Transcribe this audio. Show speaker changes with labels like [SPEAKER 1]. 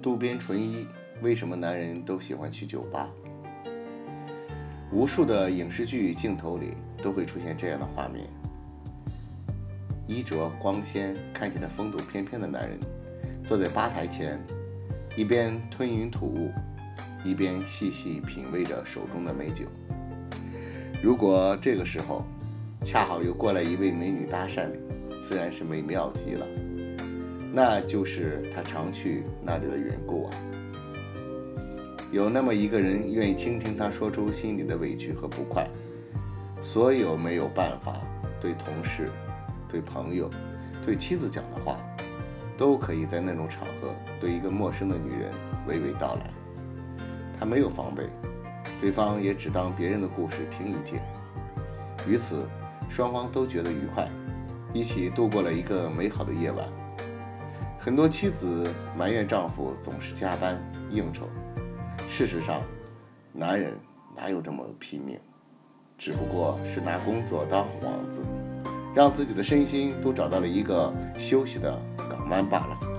[SPEAKER 1] 渡边淳一为什么男人都喜欢去酒吧？无数的影视剧镜头里都会出现这样的画面：衣着光鲜、看起来风度翩翩的男人，坐在吧台前，一边吞云吐雾，一边细细品味着手中的美酒。如果这个时候恰好又过来一位美女搭讪，自然是美妙极了。那就是他常去那里的缘故啊。有那么一个人愿意倾听他说出心里的委屈和不快，所有没有办法对同事、对朋友、对妻子讲的话，都可以在那种场合对一个陌生的女人娓娓道来。他没有防备，对方也只当别人的故事听一听，于此双方都觉得愉快，一起度过了一个美好的夜晚。很多妻子埋怨丈夫总是加班应酬，事实上，男人哪有这么拼命？只不过是拿工作当幌子，让自己的身心都找到了一个休息的港湾罢了。